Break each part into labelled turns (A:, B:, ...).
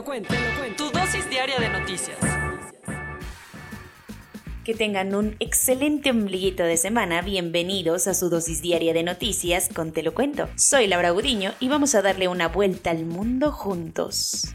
A: Lo cuento, te lo cuento. Tu dosis diaria de noticias.
B: Que tengan un excelente ombliguito de semana. Bienvenidos a su dosis diaria de noticias con Te lo cuento. Soy Laura Gudiño y vamos a darle una vuelta al mundo juntos.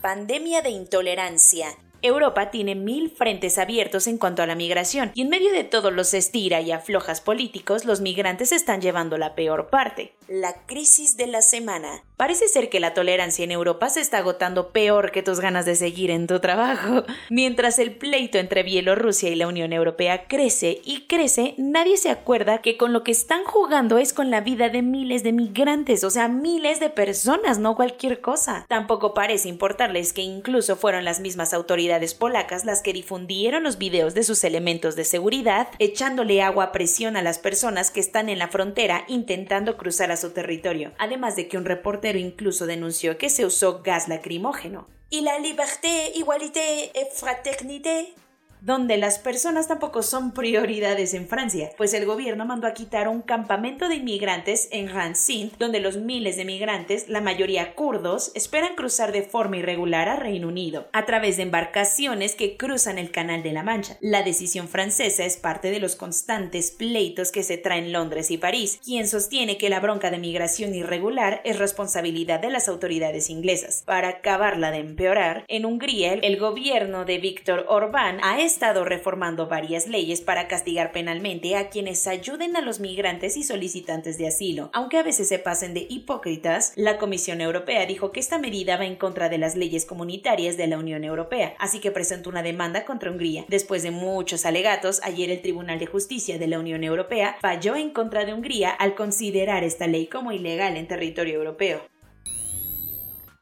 B: Pandemia de intolerancia. Europa tiene mil frentes abiertos en cuanto a la migración, y en medio de todos los estira y aflojas políticos, los migrantes están llevando la peor parte. La crisis de la semana. Parece ser que la tolerancia en Europa se está agotando peor que tus ganas de seguir en tu trabajo. Mientras el pleito entre Bielorrusia y la Unión Europea crece y crece, nadie se acuerda que con lo que están jugando es con la vida de miles de migrantes, o sea, miles de personas, no cualquier cosa. Tampoco parece importarles que incluso fueron las mismas autoridades polacas las que difundieron los videos de sus elementos de seguridad, echándole agua a presión a las personas que están en la frontera intentando cruzar a su territorio, además de que un reportero incluso denunció que se usó gas lacrimógeno. ¿Y la liberté, igualité et fraternité? Donde las personas tampoco son prioridades en Francia, pues el gobierno mandó a quitar un campamento de inmigrantes en Rancint, donde los miles de migrantes, la mayoría kurdos, esperan cruzar de forma irregular a Reino Unido, a través de embarcaciones que cruzan el Canal de la Mancha. La decisión francesa es parte de los constantes pleitos que se traen Londres y París, quien sostiene que la bronca de migración irregular es responsabilidad de las autoridades inglesas. Para acabarla de empeorar, en Hungría el gobierno de Víctor Orbán ha estado reformando varias leyes para castigar penalmente a quienes ayuden a los migrantes y solicitantes de asilo. Aunque a veces se pasen de hipócritas, la Comisión Europea dijo que esta medida va en contra de las leyes comunitarias de la Unión Europea, así que presentó una demanda contra Hungría. Después de muchos alegatos, ayer el Tribunal de Justicia de la Unión Europea falló en contra de Hungría al considerar esta ley como ilegal en territorio europeo.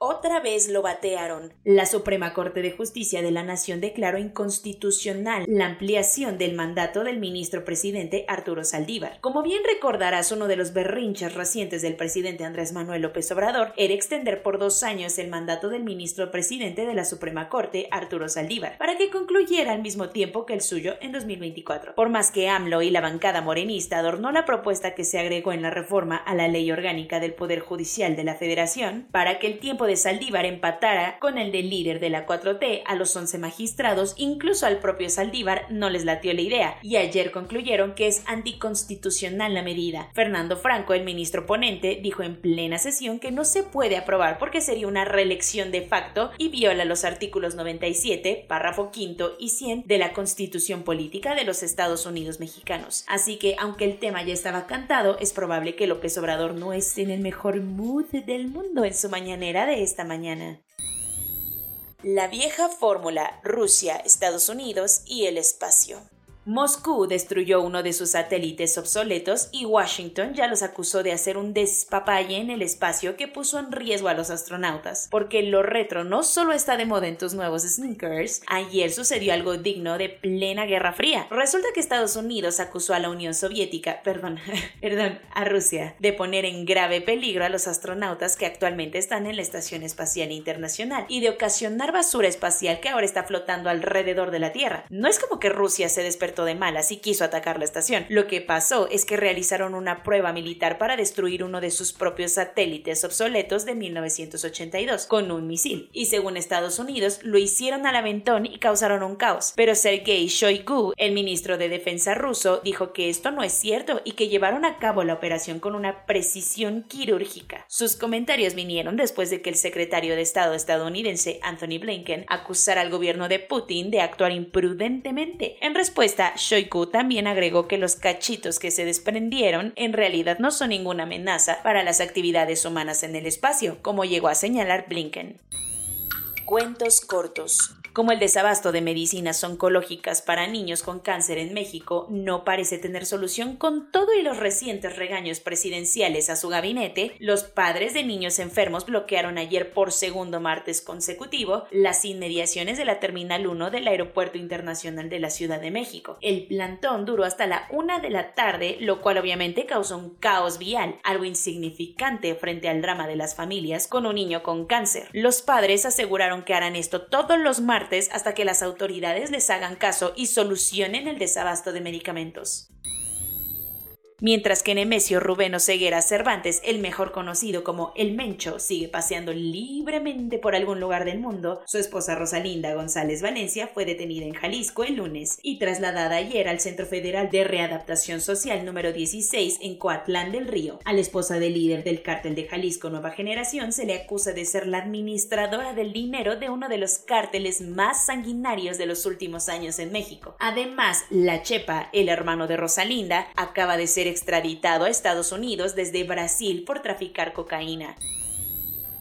B: Otra vez lo batearon. La Suprema Corte de Justicia de la Nación declaró inconstitucional la ampliación del mandato del ministro presidente Arturo Saldívar. Como bien recordarás, uno de los berrinches recientes del presidente Andrés Manuel López Obrador era extender por dos años el mandato del ministro presidente de la Suprema Corte, Arturo Saldívar, para que concluyera al mismo tiempo que el suyo en 2024. Por más que AMLO y la bancada morenista adornó la propuesta que se agregó en la reforma a la ley orgánica del Poder Judicial de la Federación, para que el tiempo de Saldívar empatara con el del líder de la 4T a los 11 magistrados, incluso al propio Saldívar no les latió la idea y ayer concluyeron que es anticonstitucional la medida. Fernando Franco, el ministro ponente, dijo en plena sesión que no se puede aprobar porque sería una reelección de facto y viola los artículos 97, párrafo quinto y 100 de la Constitución Política de los Estados Unidos Mexicanos. Así que, aunque el tema ya estaba cantado, es probable que López Obrador no esté en el mejor mood del mundo en su mañanera de esta mañana. La vieja fórmula Rusia, Estados Unidos y el espacio. Moscú destruyó uno de sus satélites obsoletos y Washington ya los acusó de hacer un despapalle en el espacio que puso en riesgo a los astronautas. Porque lo retro no solo está de moda en tus nuevos sneakers, ayer sucedió algo digno de plena Guerra Fría. Resulta que Estados Unidos acusó a la Unión Soviética, perdón, perdón, a Rusia, de poner en grave peligro a los astronautas que actualmente están en la Estación Espacial Internacional y de ocasionar basura espacial que ahora está flotando alrededor de la Tierra. No es como que Rusia se despertó de malas y quiso atacar la estación. Lo que pasó es que realizaron una prueba militar para destruir uno de sus propios satélites obsoletos de 1982 con un misil. Y según Estados Unidos, lo hicieron al aventón y causaron un caos. Pero Sergei Shoigu, el ministro de Defensa ruso, dijo que esto no es cierto y que llevaron a cabo la operación con una precisión quirúrgica. Sus comentarios vinieron después de que el secretario de Estado estadounidense Anthony Blinken acusara al gobierno de Putin de actuar imprudentemente. En respuesta, Shoiku también agregó que los cachitos que se desprendieron en realidad no son ninguna amenaza para las actividades humanas en el espacio, como llegó a señalar Blinken. Cuentos cortos. Como el desabasto de medicinas oncológicas para niños con cáncer en México no parece tener solución con todo y los recientes regaños presidenciales a su gabinete, los padres de niños enfermos bloquearon ayer por segundo martes consecutivo las inmediaciones de la Terminal 1 del Aeropuerto Internacional de la Ciudad de México. El plantón duró hasta la una de la tarde, lo cual obviamente causó un caos vial, algo insignificante frente al drama de las familias con un niño con cáncer. Los padres aseguraron que harán esto todos los martes hasta que las autoridades les hagan caso y solucionen el desabasto de medicamentos. Mientras que Nemesio Rubeno Ceguera Cervantes, el mejor conocido como El Mencho, sigue paseando libremente por algún lugar del mundo, su esposa Rosalinda González Valencia fue detenida en Jalisco el lunes y trasladada ayer al Centro Federal de Readaptación Social número 16 en Coatlán del Río. A la esposa del líder del cártel de Jalisco Nueva Generación se le acusa de ser la administradora del dinero de uno de los cárteles más sanguinarios de los últimos años en México. Además, La Chepa, el hermano de Rosalinda, acaba de ser extraditado a Estados Unidos desde Brasil por traficar cocaína.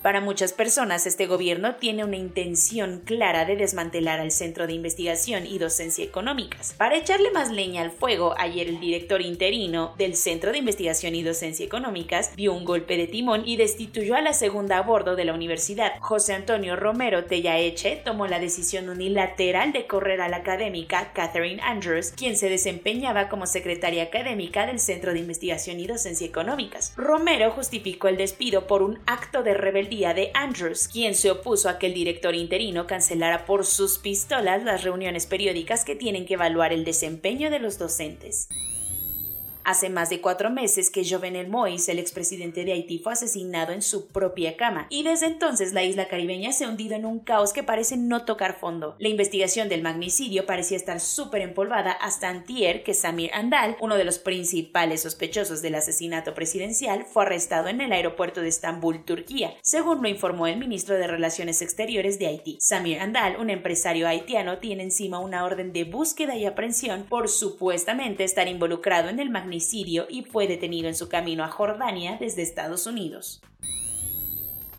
B: Para muchas personas, este gobierno tiene una intención clara de desmantelar al Centro de Investigación y Docencia Económicas. Para echarle más leña al fuego, ayer el director interino del Centro de Investigación y Docencia Económicas dio un golpe de timón y destituyó a la segunda a bordo de la universidad. José Antonio Romero Tellaeche tomó la decisión unilateral de correr a la académica Catherine Andrews, quien se desempeñaba como secretaria académica del Centro de Investigación y Docencia Económicas. Romero justificó el despido por un acto de rebeldía de Andrews, quien se opuso a que el director interino cancelara por sus pistolas las reuniones periódicas que tienen que evaluar el desempeño de los docentes. Hace más de cuatro meses que Jovenel Moïse, el expresidente de Haití, fue asesinado en su propia cama, y desde entonces la isla caribeña se ha hundido en un caos que parece no tocar fondo. La investigación del magnicidio parecía estar súper empolvada hasta antier que Samir Andal, uno de los principales sospechosos del asesinato presidencial, fue arrestado en el aeropuerto de Estambul, Turquía, según lo informó el ministro de Relaciones Exteriores de Haití. Samir Andal, un empresario haitiano, tiene encima una orden de búsqueda y aprehensión por supuestamente estar involucrado en el magnicidio Y fue detenido en su camino a Jordania desde Estados Unidos.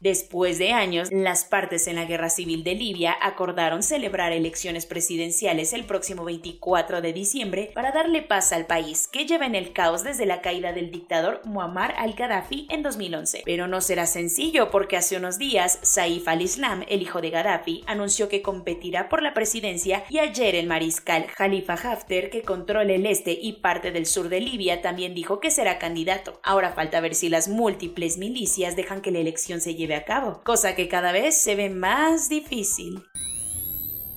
B: Después de años, las partes en la guerra civil de Libia acordaron celebrar elecciones presidenciales el próximo 24 de diciembre para darle paz al país, que lleva en el caos desde la caída del dictador Muammar al-Gaddafi en 2011. Pero no será sencillo porque hace unos días Saif al-Islam, el hijo de Gaddafi, anunció que competirá por la presidencia y ayer el mariscal Khalifa Haftar, que controla el este y parte del sur de Libia, también dijo que será candidato. Ahora falta ver si las múltiples milicias dejan que la elección se lleve a cabo, cosa que cada vez se ve más difícil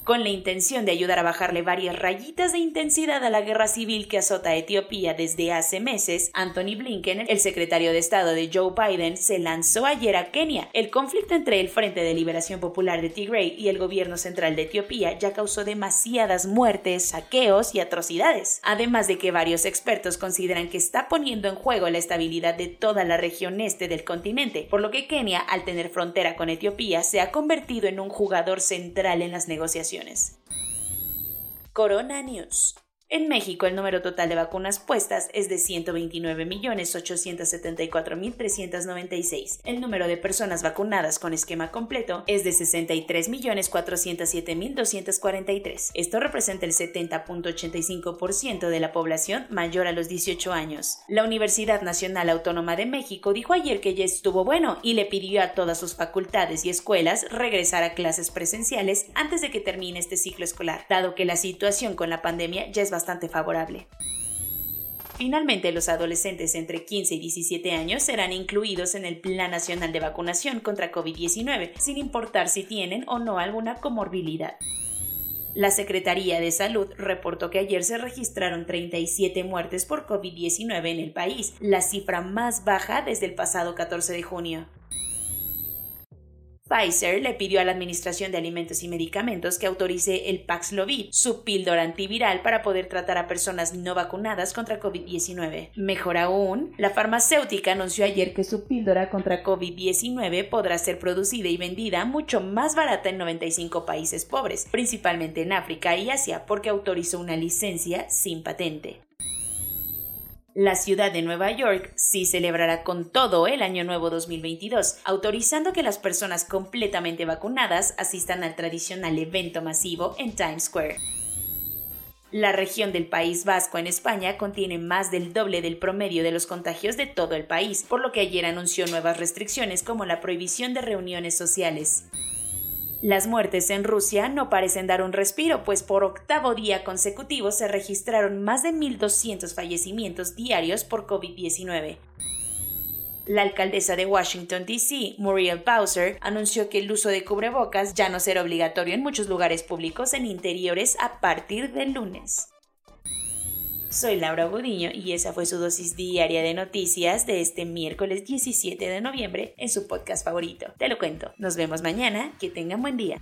B: con la intención de ayudar a bajarle varias rayitas de intensidad a la guerra civil que azota a Etiopía desde hace meses, Anthony Blinken, el secretario de Estado de Joe Biden, se lanzó ayer a Kenia. El conflicto entre el Frente de Liberación Popular de Tigray y el gobierno central de Etiopía ya causó demasiadas muertes, saqueos y atrocidades, además de que varios expertos consideran que está poniendo en juego la estabilidad de toda la región este del continente, por lo que Kenia, al tener frontera con Etiopía, se ha convertido en un jugador central en las negociaciones Corona News. En México, el número total de vacunas puestas es de 129.874.396. El número de personas vacunadas con esquema completo es de 63.407.243. Esto representa el 70.85% de la población mayor a los 18 años. La Universidad Nacional Autónoma de México dijo ayer que ya estuvo bueno y le pidió a todas sus facultades y escuelas regresar a clases presenciales antes de que termine este ciclo escolar, dado que la situación con la pandemia ya es bastante bastante favorable. Finalmente, los adolescentes entre 15 y 17 años serán incluidos en el Plan Nacional de Vacunación contra COVID-19, sin importar si tienen o no alguna comorbilidad. La Secretaría de Salud reportó que ayer se registraron 37 muertes por COVID-19 en el país, la cifra más baja desde el pasado 14 de junio. Pfizer le pidió a la Administración de Alimentos y Medicamentos que autorice el Paxlovid, su píldora antiviral para poder tratar a personas no vacunadas contra COVID-19. Mejor aún, la farmacéutica anunció ayer que su píldora contra COVID-19 podrá ser producida y vendida mucho más barata en 95 países pobres, principalmente en África y Asia, porque autorizó una licencia sin patente. La ciudad de Nueva York sí celebrará con todo el Año Nuevo 2022, autorizando que las personas completamente vacunadas asistan al tradicional evento masivo en Times Square. La región del País Vasco en España contiene más del doble del promedio de los contagios de todo el país, por lo que ayer anunció nuevas restricciones como la prohibición de reuniones sociales. Las muertes en Rusia no parecen dar un respiro, pues por octavo día consecutivo se registraron más de 1.200 fallecimientos diarios por COVID-19. La alcaldesa de Washington, D.C., Muriel Bowser, anunció que el uso de cubrebocas ya no será obligatorio en muchos lugares públicos en interiores a partir del lunes. Soy Laura Budiño y esa fue su dosis diaria de noticias de este miércoles 17 de noviembre en su podcast favorito. Te lo cuento. Nos vemos mañana. Que tengan buen día.